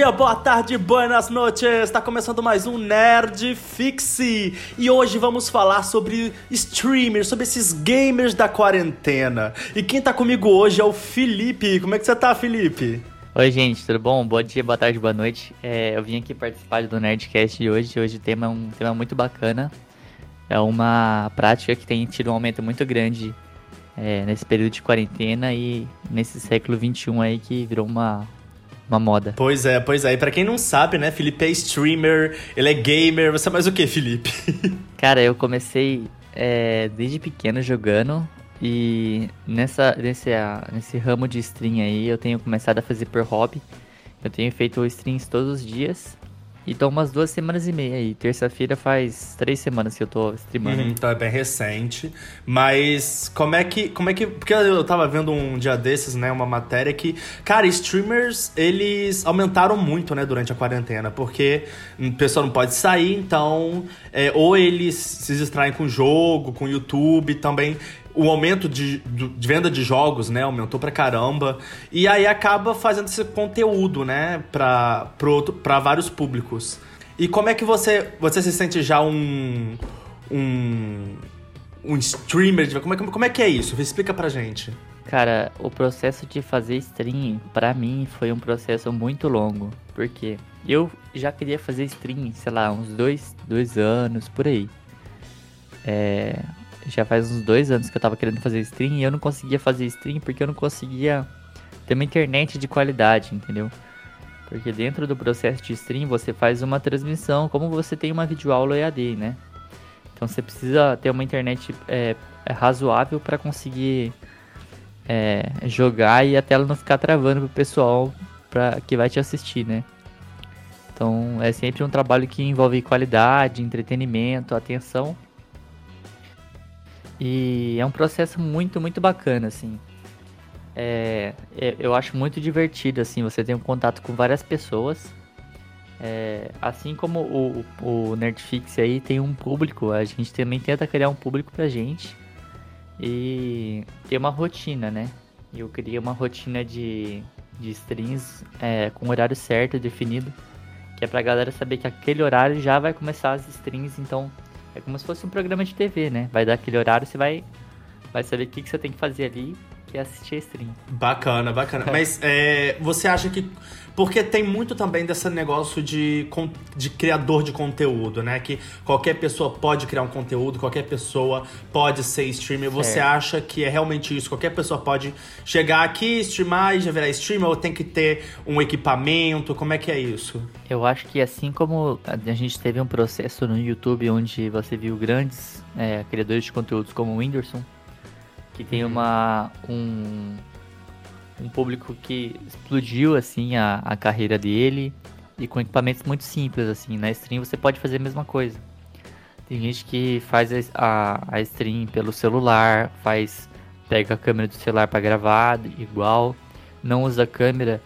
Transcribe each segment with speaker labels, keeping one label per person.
Speaker 1: dia, boa tarde, buenas noches! Está começando mais um Nerd Fixe e hoje vamos falar sobre streamers, sobre esses gamers da quarentena. E quem tá comigo hoje é o Felipe. Como é que você tá, Felipe?
Speaker 2: Oi, gente, tudo bom? Bom dia, boa tarde, boa noite. É, eu vim aqui participar do Nerdcast de hoje. Hoje o tema é um tema muito bacana. É uma prática que tem tido um aumento muito grande é, nesse período de quarentena e nesse século XXI aí que virou uma, uma moda.
Speaker 1: Pois é, pois é. E pra quem não sabe, né, Felipe é streamer, ele é gamer. Você é mais o que, Felipe?
Speaker 2: Cara, eu comecei é, desde pequeno jogando e nessa, nesse, nesse ramo de stream aí eu tenho começado a fazer por hobby. Eu tenho feito streams todos os dias então, umas duas semanas e meia aí. Terça-feira faz três semanas que eu tô streamando.
Speaker 1: Uhum, então é bem recente. Mas como é que. Como é que. Porque eu tava vendo um dia desses, né? Uma matéria que. Cara, streamers, eles aumentaram muito, né, durante a quarentena. Porque o pessoal não pode sair, então. É, ou eles se distraem com jogo, com YouTube, também o aumento de, de, venda de jogos, né, aumentou pra caramba. E aí acaba fazendo esse conteúdo, né, pra, pro, pra vários públicos. E como é que você, você se sente já um. um. um streamer? Como é, como é que é isso? Explica pra gente.
Speaker 2: Cara, o processo de fazer stream, para mim, foi um processo muito longo. Porque eu já queria fazer stream, sei lá, uns dois, dois anos, por aí. É, já faz uns dois anos que eu tava querendo fazer stream e eu não conseguia fazer stream porque eu não conseguia ter uma internet de qualidade, entendeu? Porque dentro do processo de stream você faz uma transmissão como você tem uma videoaula EAD, né? Então você precisa ter uma internet é, é razoável para conseguir é, jogar e a tela não ficar travando pro pessoal pra, que vai te assistir, né? Então é sempre um trabalho que envolve qualidade, entretenimento, atenção e é um processo muito, muito bacana, assim. É, é, eu acho muito divertido, assim, você tem um contato com várias pessoas. É, assim como o, o Nerdfix aí tem um público, a gente também tenta criar um público pra gente. E ter uma rotina, né? Eu criei uma rotina de, de streams é, com horário certo, definido. Que é pra galera saber que aquele horário já vai começar as streams, então é como se fosse um programa de TV, né? Vai dar aquele horário, você vai, vai saber o que, que você tem que fazer ali, que é assistir a stream.
Speaker 1: Bacana, bacana. Mas é, você acha que. Porque tem muito também desse negócio de, de criador de conteúdo, né? Que qualquer pessoa pode criar um conteúdo, qualquer pessoa pode ser streamer. Você acha que é realmente isso? Qualquer pessoa pode chegar aqui, streamar e já virar streamer? Ou tem que ter um equipamento? Como é que é isso?
Speaker 2: Eu acho que assim como a gente teve um processo no YouTube onde você viu grandes é, criadores de conteúdos como o Whindersson, que tem uma, um, um público que explodiu assim a, a carreira dele e com equipamentos muito simples assim. Na stream você pode fazer a mesma coisa. Tem gente que faz a, a stream pelo celular, faz pega a câmera do celular para gravar igual, não usa câmera.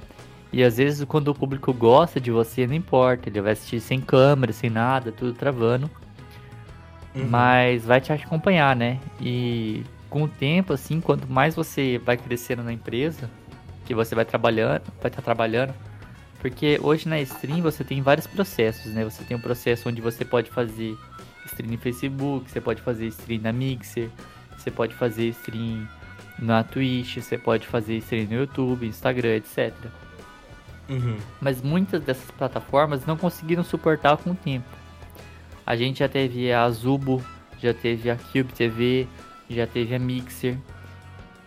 Speaker 2: E às vezes quando o público gosta de você, não importa, ele vai assistir sem câmera, sem nada, tudo travando. Uhum. Mas vai te acompanhar, né? E com o tempo, assim, quanto mais você vai crescendo na empresa, que você vai trabalhando, vai estar tá trabalhando, porque hoje na stream você tem vários processos, né? Você tem um processo onde você pode fazer stream no Facebook, você pode fazer stream na Mixer, você pode fazer stream na Twitch, você pode fazer stream no YouTube, Instagram, etc. Uhum. Mas muitas dessas plataformas não conseguiram suportar com o tempo. A gente já teve a Zubo, já teve a Cube TV, já teve a Mixer.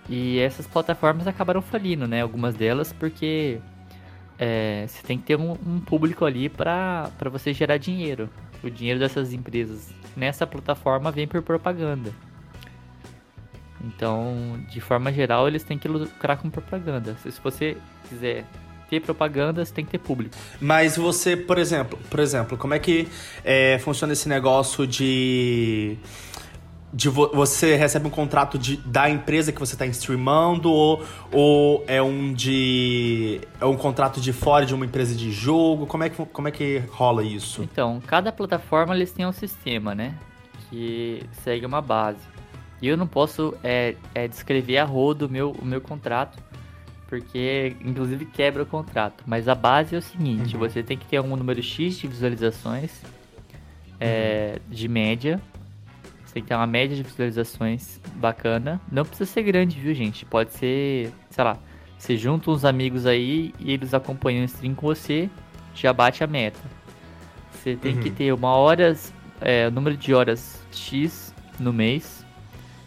Speaker 2: E essas plataformas acabaram falindo, né? Algumas delas porque é, você tem que ter um, um público ali para você gerar dinheiro. O dinheiro dessas empresas nessa plataforma vem por propaganda. Então, de forma geral, eles têm que lucrar com propaganda. Se você quiser ter propaganda, você tem que ter público.
Speaker 1: Mas você, por exemplo, por exemplo, como é que é, funciona esse negócio de de vo você recebe um contrato de, da empresa que você está streamando ou, ou é um de é um contrato de fora de uma empresa de jogo como é que como é que rola isso
Speaker 2: então cada plataforma eles têm um sistema né que segue uma base e eu não posso é, é descrever a rodo o meu o meu contrato porque inclusive quebra o contrato. Mas a base é o seguinte: uhum. você tem que ter um número X de visualizações é, uhum. de média. Tem que ter uma média de visualizações bacana. Não precisa ser grande, viu, gente? Pode ser, sei lá, você junta uns amigos aí e eles acompanham o stream com você, já bate a meta. Você tem uhum. que ter uma horas, é, número de horas X no mês,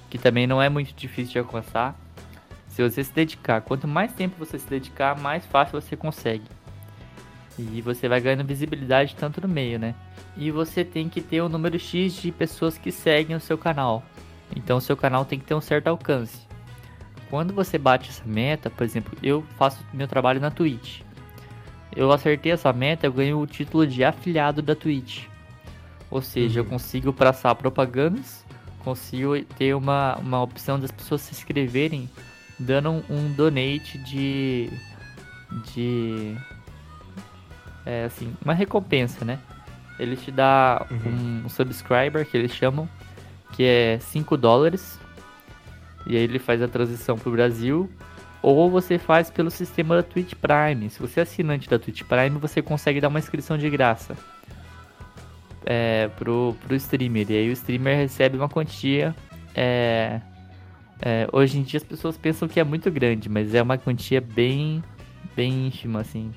Speaker 2: que também não é muito difícil de alcançar. Se você se dedicar, quanto mais tempo você se dedicar, mais fácil você consegue. E você vai ganhando visibilidade tanto no meio, né? E você tem que ter um número X de pessoas que seguem o seu canal. Então o seu canal tem que ter um certo alcance. Quando você bate essa meta, por exemplo, eu faço meu trabalho na Twitch. Eu acertei essa meta, eu ganho o título de afiliado da Twitch. Ou seja, uhum. eu consigo passar propagandas, consigo ter uma, uma opção das pessoas se inscreverem dando um, um donate de. de. É assim, uma recompensa, né? Ele te dá uhum. um, subscriber que eles chamam, que é 5 dólares. E aí ele faz a transição pro Brasil. Ou você faz pelo sistema da Twitch Prime. Se você é assinante da Twitch Prime, você consegue dar uma inscrição de graça é, pro, pro streamer. E aí o streamer recebe uma quantia é, é, hoje em dia as pessoas pensam que é muito grande, mas é uma quantia bem, bem ínfima, assim.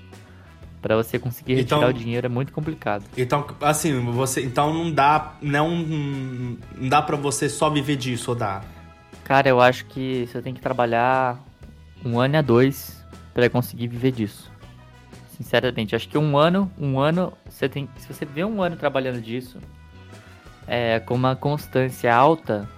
Speaker 2: Para você conseguir retirar então, o dinheiro é muito complicado.
Speaker 1: Então, assim, você, então não dá, não, não dá para você só viver disso, ou dá?
Speaker 2: Cara, eu acho que você tem que trabalhar um ano a dois para conseguir viver disso. Sinceramente, acho que um ano, um ano, você tem, se você vê um ano trabalhando disso, é, com uma constância alta,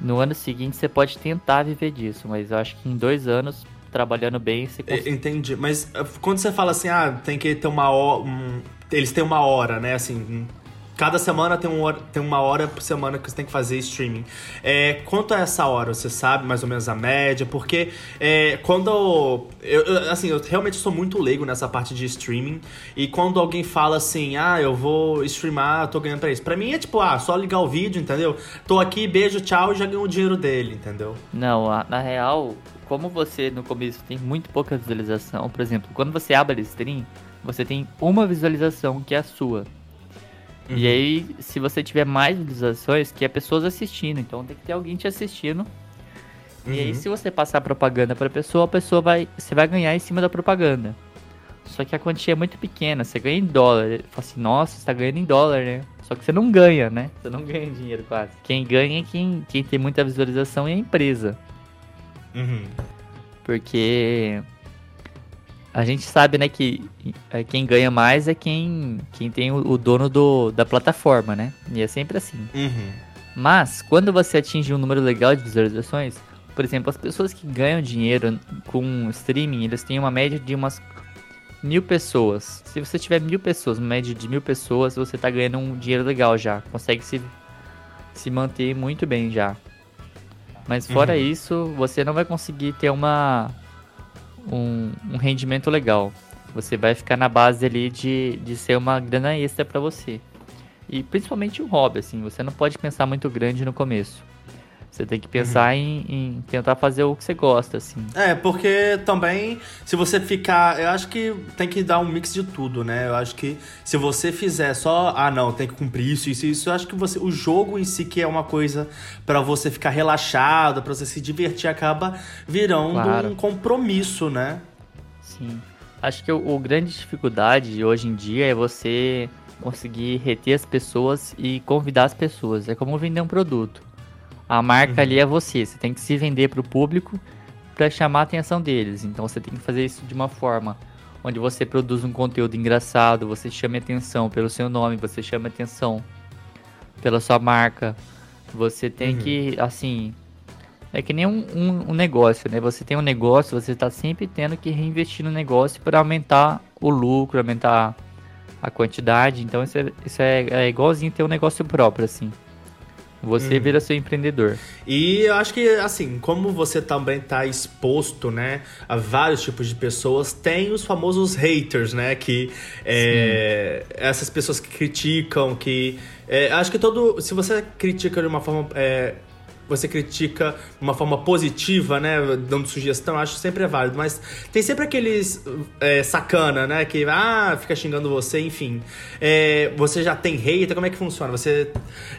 Speaker 2: no ano seguinte você pode tentar viver disso, mas eu acho que em dois anos, trabalhando bem, você
Speaker 1: consegue. Entendi, mas eh, quando você fala assim, ah, tem que ter uma hora. Um... Eles têm uma hora, né? Assim, Cada semana tem, um tem uma hora por semana que você tem que fazer streaming. É, quanto a essa hora, você sabe mais ou menos a média? Porque é, quando. Eu, eu, assim, eu realmente sou muito leigo nessa parte de streaming. E quando alguém fala assim, ah, eu vou streamar, tô ganhando pra isso. Pra mim é tipo, ah, só ligar o vídeo, entendeu? Tô aqui, beijo, tchau e já ganho o dinheiro dele, entendeu?
Speaker 2: Não, na real, como você no começo tem muito pouca visualização, por exemplo, quando você abre stream, você tem uma visualização que é a sua. Uhum. E aí, se você tiver mais visualizações, que é pessoas assistindo. Então tem que ter alguém te assistindo. Uhum. E aí, uhum. se você passar propaganda pra pessoa, a pessoa vai. Você vai ganhar em cima da propaganda. Só que a quantia é muito pequena, você ganha em dólar. Fala assim, nossa, você tá ganhando em dólar, né? Só que você não ganha, né? Você não ganha dinheiro quase. Quem ganha é quem, quem tem muita visualização é a empresa.
Speaker 1: Uhum.
Speaker 2: Porque a gente sabe, né, que é, quem ganha mais é quem, quem tem o, o dono do, da plataforma, né? E é sempre assim.
Speaker 1: Uhum.
Speaker 2: Mas, quando você atinge um número legal de visualizações, por exemplo, as pessoas que ganham dinheiro com streaming, eles têm uma média de umas mil pessoas. Se você tiver mil pessoas, uma média de mil pessoas, você tá ganhando um dinheiro legal já. Consegue se, se manter muito bem já. Mas fora uhum. isso, você não vai conseguir ter uma um, um rendimento legal. Você vai ficar na base ali de, de ser uma grana extra para você. E principalmente um hobby, assim, você não pode pensar muito grande no começo. Você tem que pensar uhum. em, em, tentar fazer o que você gosta, assim.
Speaker 1: É, porque também, se você ficar. Eu acho que tem que dar um mix de tudo, né? Eu acho que se você fizer só. Ah, não, tem que cumprir isso, isso, isso. Eu acho que você. O jogo em si, que é uma coisa para você ficar relaxado, para você se divertir, acaba virando claro. um compromisso, né?
Speaker 2: Sim. Acho que o, o grande dificuldade hoje em dia é você conseguir reter as pessoas e convidar as pessoas. É como vender um produto. A marca uhum. ali é você. Você tem que se vender para o público para chamar a atenção deles. Então você tem que fazer isso de uma forma onde você produz um conteúdo engraçado, você chame atenção pelo seu nome, você chama atenção pela sua marca. Você tem uhum. que, assim, é que nem um, um, um, negócio, né? Você tem um negócio, você está sempre tendo que reinvestir no negócio para aumentar o lucro, aumentar a quantidade. Então isso é, isso é, é igualzinho ter um negócio próprio, assim. Você hum. vira seu empreendedor.
Speaker 1: E eu acho que, assim, como você também está exposto, né, a vários tipos de pessoas, tem os famosos haters, né, que é, essas pessoas que criticam, que... É, acho que todo... Se você critica de uma forma... É, você critica de uma forma positiva, né? Dando sugestão, acho sempre é válido. Mas tem sempre aqueles é, sacana, né? Que ah, fica xingando você, enfim. É, você já tem hater, como é que funciona? Você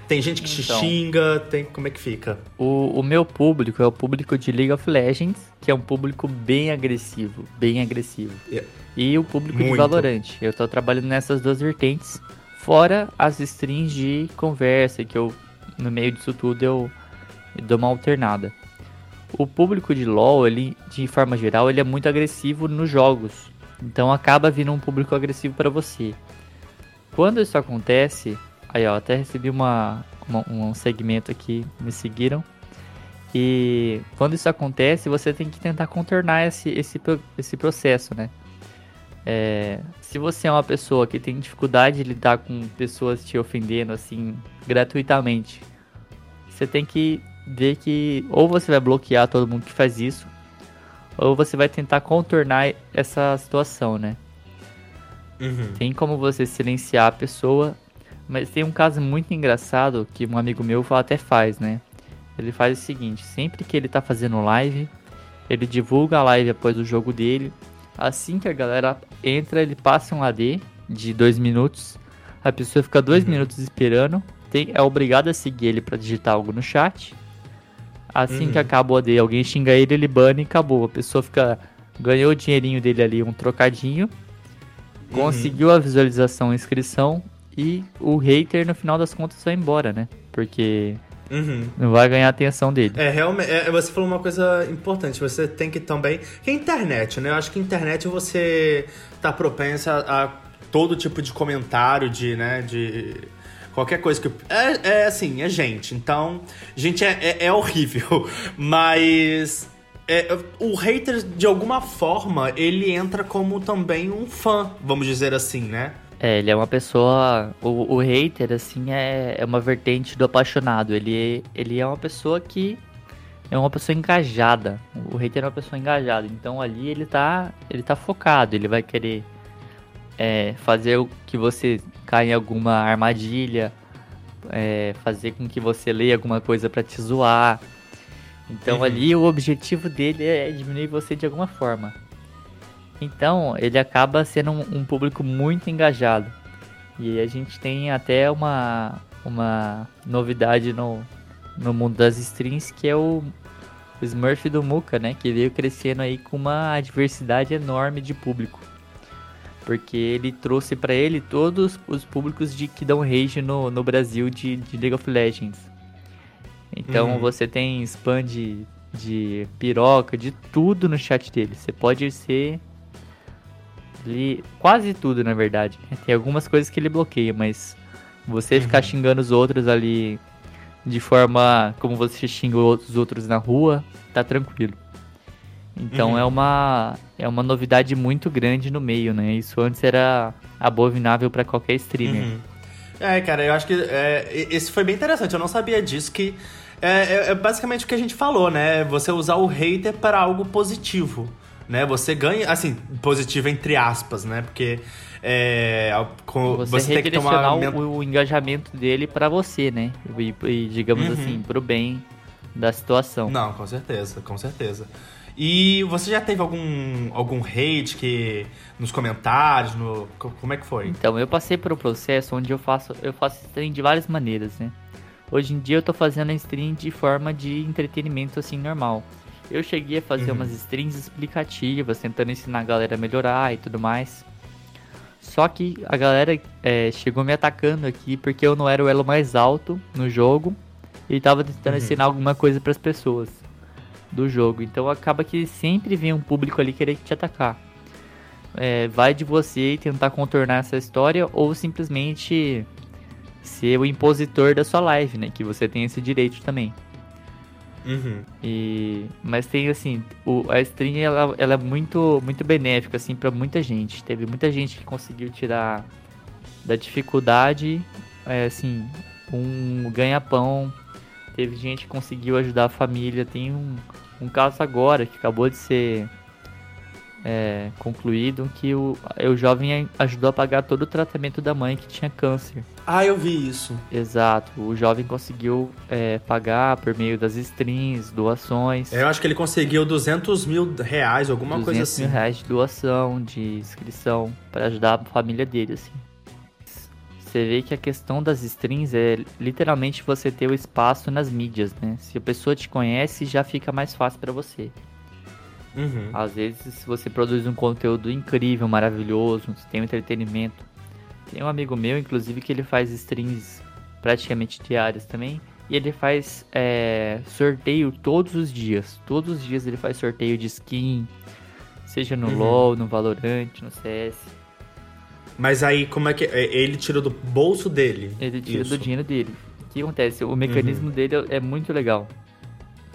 Speaker 1: tem gente que então, te xinga, tem, como é que fica?
Speaker 2: O, o meu público é o público de League of Legends, que é um público bem agressivo, bem agressivo. Yeah. E o público Muito. de Valorant. Eu tô trabalhando nessas duas vertentes, fora as streams de conversa, que eu, no meio disso tudo, eu e dou uma alternada. O público de LoL, ele, de forma geral, ele é muito agressivo nos jogos. Então acaba vindo um público agressivo para você. Quando isso acontece, aí ó, até recebi uma, uma, um segmento aqui, me seguiram. E quando isso acontece, você tem que tentar contornar esse, esse, esse processo, né? É, se você é uma pessoa que tem dificuldade de lidar com pessoas te ofendendo assim gratuitamente, você tem que ver que ou você vai bloquear todo mundo que faz isso, ou você vai tentar contornar essa situação, né? Uhum. Tem como você silenciar a pessoa, mas tem um caso muito engraçado que um amigo meu até faz, né? Ele faz o seguinte: sempre que ele tá fazendo live, ele divulga a live após o jogo dele. Assim que a galera entra, ele passa um AD de dois minutos. A pessoa fica dois uhum. minutos esperando. Tem, é obrigado a seguir ele para digitar algo no chat. Assim uhum. que acaba o AD, alguém xinga ele, ele bane e acabou. A pessoa fica. Ganhou o dinheirinho dele ali, um trocadinho. Uhum. Conseguiu a visualização, a inscrição. E o hater, no final das contas, vai embora, né? Porque. Uhum. Não vai ganhar a atenção dele.
Speaker 1: É, realmente. É, você falou uma coisa importante. Você tem que também. Que é internet, né? Eu acho que internet você tá propensa a, a todo tipo de comentário, de, né? De Qualquer coisa que. É, é assim, é gente. Então, gente é, é, é horrível. Mas. É, o hater, de alguma forma, ele entra como também um fã, vamos dizer assim, né?
Speaker 2: É, ele é uma pessoa. O, o hater, assim, é, é uma vertente do apaixonado. Ele, ele é uma pessoa que. É uma pessoa engajada. O hater é uma pessoa engajada. Então ali ele tá. Ele tá focado. Ele vai querer é, fazer o que você caia em alguma armadilha, é, fazer com que você leia alguma coisa para te zoar. Então uhum. ali o objetivo dele é diminuir você de alguma forma. Então ele acaba sendo um, um público muito engajado. E a gente tem até uma, uma novidade no, no mundo das streams que é o, o Smurf do Muka, né? Que veio crescendo aí com uma diversidade enorme de público porque ele trouxe para ele todos os públicos de que dão rage no, no Brasil de, de League of Legends. Então uhum. você tem spam de, de piroca, de tudo no chat dele. Você pode ser ali, quase tudo, na verdade. Tem algumas coisas que ele bloqueia, mas você uhum. ficar xingando os outros ali de forma como você xinga os outros na rua, tá tranquilo. Então uhum. é uma é uma novidade muito grande no meio, né? Isso antes era abominável para qualquer streamer. Uhum.
Speaker 1: É, cara, eu acho que é, esse foi bem interessante. Eu não sabia disso que é, é, é, basicamente o que a gente falou, né? Você usar o hater para algo positivo, né? Você ganha, assim, positivo entre aspas, né? Porque é,
Speaker 2: você, você tem que tomar o, o engajamento dele para você, né? E, e digamos uhum. assim, pro bem da situação.
Speaker 1: Não, com certeza, com certeza. E você já teve algum, algum hate que nos comentários, no, como é que foi?
Speaker 2: Então, eu passei por um processo onde eu faço, eu faço stream de várias maneiras, né? Hoje em dia eu tô fazendo a stream de forma de entretenimento assim normal. Eu cheguei a fazer uhum. umas streams explicativas, tentando ensinar a galera a melhorar e tudo mais. Só que a galera é, chegou me atacando aqui porque eu não era o elo mais alto no jogo e tava tentando uhum. ensinar alguma coisa para as pessoas do jogo. Então acaba que sempre vem um público ali querer te atacar. É, vai de você tentar contornar essa história ou simplesmente ser o impositor da sua live, né? Que você tem esse direito também. Uhum. E, mas tem assim, o, a stream ela, ela é muito, muito benéfica assim para muita gente. Teve muita gente que conseguiu tirar da dificuldade, é, assim, um ganha-pão teve gente que conseguiu ajudar a família. Tem um, um caso agora que acabou de ser é, concluído que o, o jovem ajudou a pagar todo o tratamento da mãe que tinha câncer.
Speaker 1: Ah, eu vi isso.
Speaker 2: Exato. O jovem conseguiu é, pagar por meio das strings, doações.
Speaker 1: Eu acho que ele conseguiu 200 mil reais, alguma coisa assim. 200
Speaker 2: mil reais de doação, de inscrição, para ajudar a família dele, assim. Você vê que a questão das strings é literalmente você ter o espaço nas mídias, né? Se a pessoa te conhece, já fica mais fácil para você.
Speaker 1: Uhum.
Speaker 2: Às vezes, se você produz um conteúdo incrível, maravilhoso, tem um entretenimento, tem um amigo meu, inclusive, que ele faz streams praticamente diárias também. E ele faz é, sorteio todos os dias. Todos os dias ele faz sorteio de skin. Seja no uhum. LoL, no Valorant, no CS.
Speaker 1: Mas aí, como é que. É, ele tira do bolso dele?
Speaker 2: Ele tira Isso. do dinheiro dele. O que acontece? O mecanismo uhum. dele é muito legal.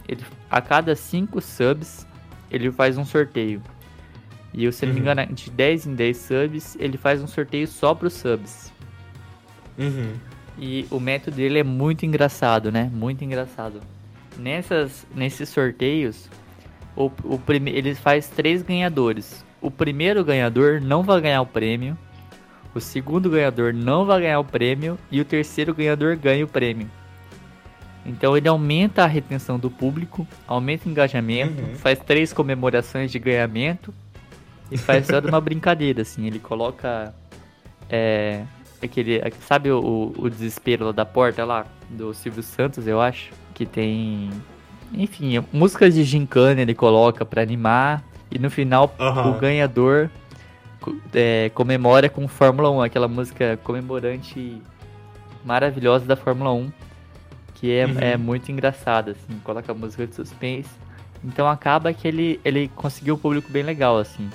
Speaker 2: Ele, a cada 5 subs, ele faz um sorteio. E se não uhum. me engano, de 10 em 10 subs, ele faz um sorteio só para os subs.
Speaker 1: Uhum.
Speaker 2: E o método dele é muito engraçado, né? Muito engraçado. Nessas, nesses sorteios, o, o prime... ele faz três ganhadores. O primeiro ganhador não vai ganhar o prêmio. O segundo ganhador não vai ganhar o prêmio. E o terceiro ganhador ganha o prêmio. Então ele aumenta a retenção do público, aumenta o engajamento, uhum. faz três comemorações de ganhamento e faz toda uma brincadeira, assim. Ele coloca. É, aquele. Sabe o, o desespero lá da porta lá? Do Silvio Santos, eu acho. Que tem. Enfim, músicas de gincana ele coloca para animar. E no final, uhum. o ganhador é, comemora com Fórmula 1, aquela música comemorante maravilhosa da Fórmula 1. Que é, uhum. é muito engraçada, assim. Coloca a música de suspense. Então acaba que ele, ele conseguiu um público bem legal, assim.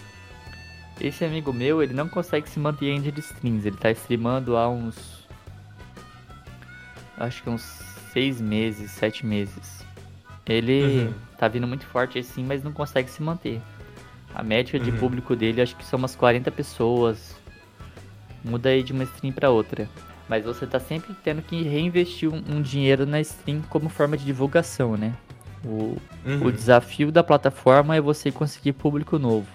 Speaker 2: Esse amigo meu, ele não consegue se manter em de streams. Ele tá streamando há uns. Acho que uns seis meses, sete meses. Ele uhum. tá vindo muito forte assim, mas não consegue se manter. A média de uhum. público dele acho que são umas 40 pessoas. Muda aí de uma stream para outra. Mas você tá sempre tendo que reinvestir um, um, dinheiro na stream como forma de divulgação, né? O, uhum. o desafio da plataforma é você conseguir público novo.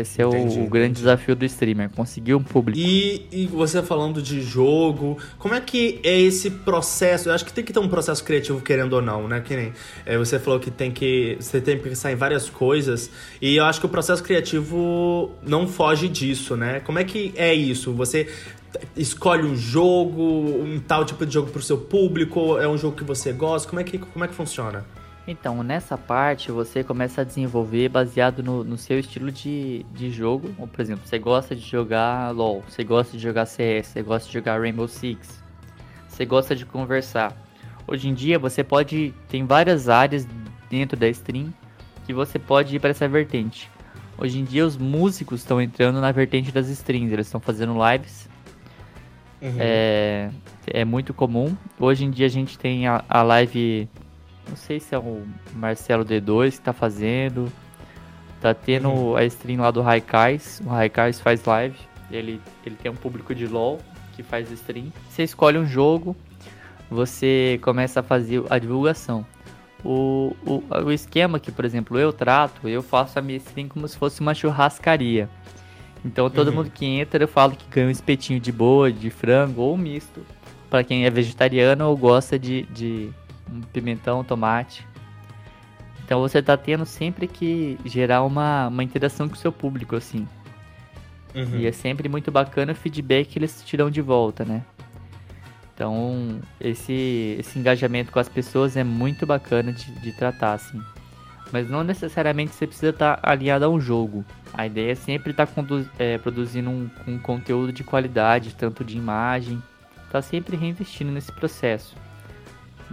Speaker 2: Esse é entendi, o, grande desafio do streamer, conseguir um público.
Speaker 1: E, e, você falando de jogo, como é que é esse processo? Eu acho que tem que ter um processo criativo, querendo ou não, né? Que nem é, você falou que tem que. Você tem que pensar em várias coisas. E eu acho que o processo criativo não foge disso, né? Como é que é isso? Você escolhe um jogo, um tal tipo de jogo para o seu público? É um jogo que você gosta? Como é que, como é que funciona?
Speaker 2: Então, nessa parte você começa a desenvolver baseado no, no seu estilo de, de jogo. Por exemplo, você gosta de jogar LoL, você gosta de jogar CS, você gosta de jogar Rainbow Six, você gosta de conversar. Hoje em dia você pode. Tem várias áreas dentro da stream que você pode ir para essa vertente. Hoje em dia os músicos estão entrando na vertente das streams, eles estão fazendo lives. Uhum. É, é muito comum. Hoje em dia a gente tem a, a live não sei se é o Marcelo D2 que tá fazendo. Tá tendo uhum. a stream lá do Raikais. O Raikais faz live. Ele, ele tem um público de LoL que faz stream. Você escolhe um jogo, você começa a fazer a divulgação. O, o, o esquema que, por exemplo, eu trato, eu faço a minha stream como se fosse uma churrascaria. Então todo uhum. mundo que entra eu falo que ganha um espetinho de boa, de frango ou misto. para quem é vegetariano ou gosta de, de um pimentão, tomate. Então você tá tendo sempre que gerar uma, uma interação com o seu público, assim. Uhum. E é sempre muito bacana o feedback que eles tiram de volta, né? Então, esse, esse engajamento com as pessoas é muito bacana de, de tratar, assim. Mas não necessariamente você precisa estar tá alinhado a um jogo. A ideia é sempre estar tá é, produzindo um, um conteúdo de qualidade, tanto de imagem. Tá sempre reinvestindo nesse processo.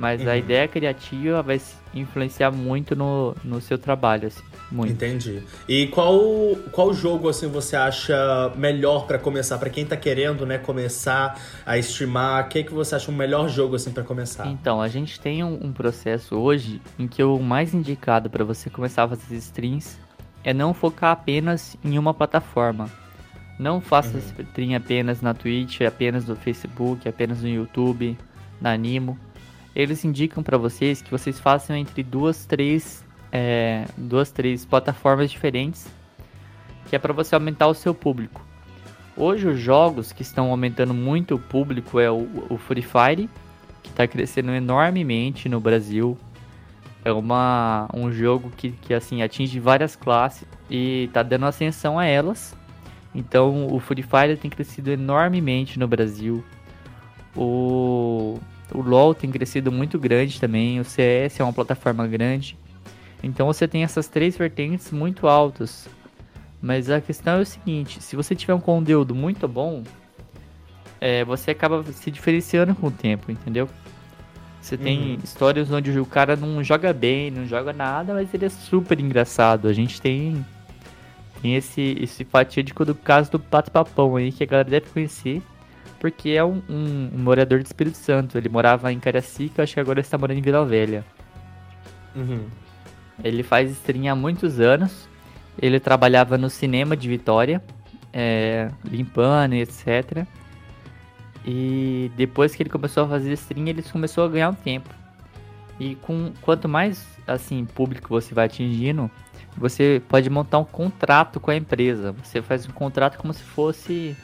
Speaker 2: Mas uhum. a ideia criativa vai influenciar muito no, no seu trabalho, assim. Muito.
Speaker 1: Entendi. E qual, qual jogo, assim, você acha melhor para começar? para quem tá querendo, né, começar a streamar, o que, que você acha o melhor jogo, assim, para começar?
Speaker 2: Então, a gente tem um, um, processo hoje em que o mais indicado para você começar a fazer streams é não focar apenas em uma plataforma. Não faça uhum. stream apenas na Twitch, apenas no Facebook, apenas no YouTube, na Animo eles indicam para vocês que vocês façam entre duas, três, é, duas, três plataformas diferentes, que é para você aumentar o seu público. hoje os jogos que estão aumentando muito o público é o, o Free Fire, que está crescendo enormemente no Brasil. É uma, um jogo que, que assim atinge várias classes e está dando ascensão a elas. Então o Free Fire tem crescido enormemente no Brasil. O, o LoL tem crescido muito grande também. O CS é uma plataforma grande. Então você tem essas três vertentes muito altas. Mas a questão é o seguinte: se você tiver um conteúdo muito bom, é, você acaba se diferenciando com o tempo, entendeu? Você tem uhum. histórias onde o cara não joga bem, não joga nada, mas ele é super engraçado. A gente tem, tem esse, esse fatídico do caso do Pato Papão aí, que a galera deve conhecer, porque é um, um, um morador do Espírito Santo. Ele morava em Caracica, acho que agora está morando em Vila Velha. Uhum. Ele faz stream há muitos anos. Ele trabalhava no cinema de Vitória, é, limpando etc. E depois que ele começou a fazer stream, ele começou a ganhar um tempo. E com quanto mais assim público você vai atingindo, você pode montar um contrato com a empresa. Você faz um contrato como se fosse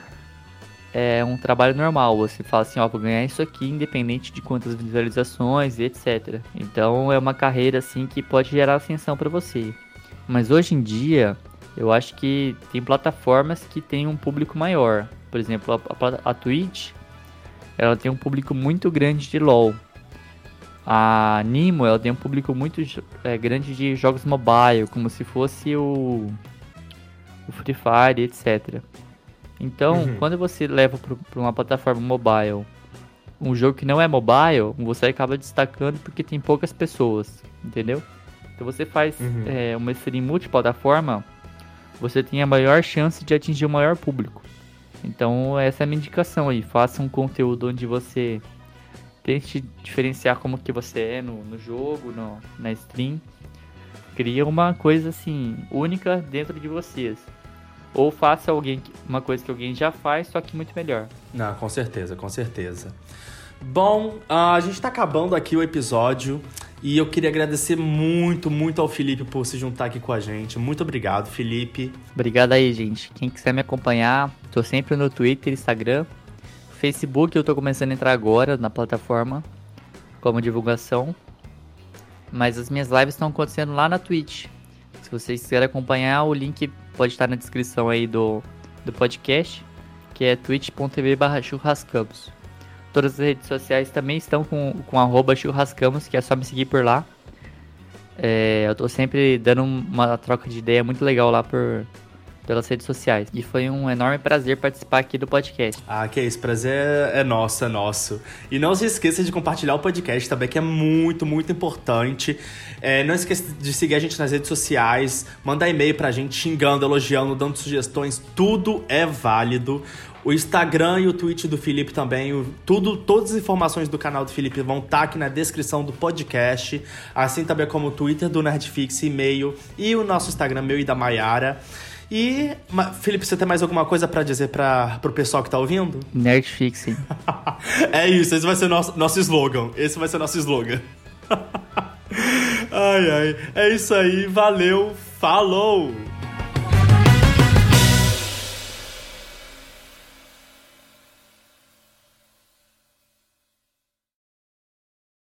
Speaker 2: é, um trabalho normal. Você fala assim, ó, vou ganhar isso aqui independente de quantas visualizações e etc. Então é uma carreira assim que pode gerar ascensão para você. Mas hoje em dia, eu acho que tem plataformas que têm um público maior. Por exemplo, a, a, a Twitch ela tem um público muito grande de LoL. A Nimo, ela tem um público muito é, grande de jogos mobile, como se fosse o, o Free Fire, etc. Então, uhum. quando você leva para uma plataforma mobile um jogo que não é mobile, você acaba destacando porque tem poucas pessoas, entendeu? Então você faz uhum. é, uma stream multiplataforma, você tem a maior chance de atingir o maior público. Então essa é a minha indicação aí. Faça um conteúdo onde você tente diferenciar como que você é no, no jogo, no, na stream. Cria uma coisa assim, única dentro de vocês. Ou faça alguém uma coisa que alguém já faz, só que muito melhor.
Speaker 1: Não, com certeza, com certeza. Bom, a gente está acabando aqui o episódio. E eu queria agradecer muito, muito ao Felipe por se juntar aqui com a gente. Muito obrigado, Felipe.
Speaker 2: Obrigado aí, gente. Quem quiser me acompanhar, tô sempre no Twitter, Instagram, Facebook, eu tô começando a entrar agora na plataforma como divulgação. Mas as minhas lives estão acontecendo lá na Twitch. Se vocês quiserem acompanhar, o link pode estar na descrição aí do, do podcast, que é twitch.tv churrascampos. Todas as redes sociais também estão com, com arroba que é só me seguir por lá. É, eu tô sempre dando uma troca de ideia muito legal lá por, pelas redes sociais. E foi um enorme prazer participar aqui do podcast.
Speaker 1: Ah, que isso, prazer é nosso, é nosso. E não se esqueça de compartilhar o podcast também, que é muito, muito importante. É, não esqueça de seguir a gente nas redes sociais, mandar e-mail pra gente xingando, elogiando, dando sugestões, tudo é válido. O Instagram e o Twitch do Felipe também, o, tudo, todas as informações do canal do Felipe vão estar tá aqui na descrição do podcast, assim também como o Twitter do Nerdfix, e-mail e o nosso Instagram, meu e da Maiara. E, Felipe, você tem mais alguma coisa para dizer para pro pessoal que tá ouvindo?
Speaker 2: Nerdfix.
Speaker 1: é isso, esse vai ser nosso nosso slogan. Esse vai ser nosso slogan. ai, ai. É isso aí, valeu, falou!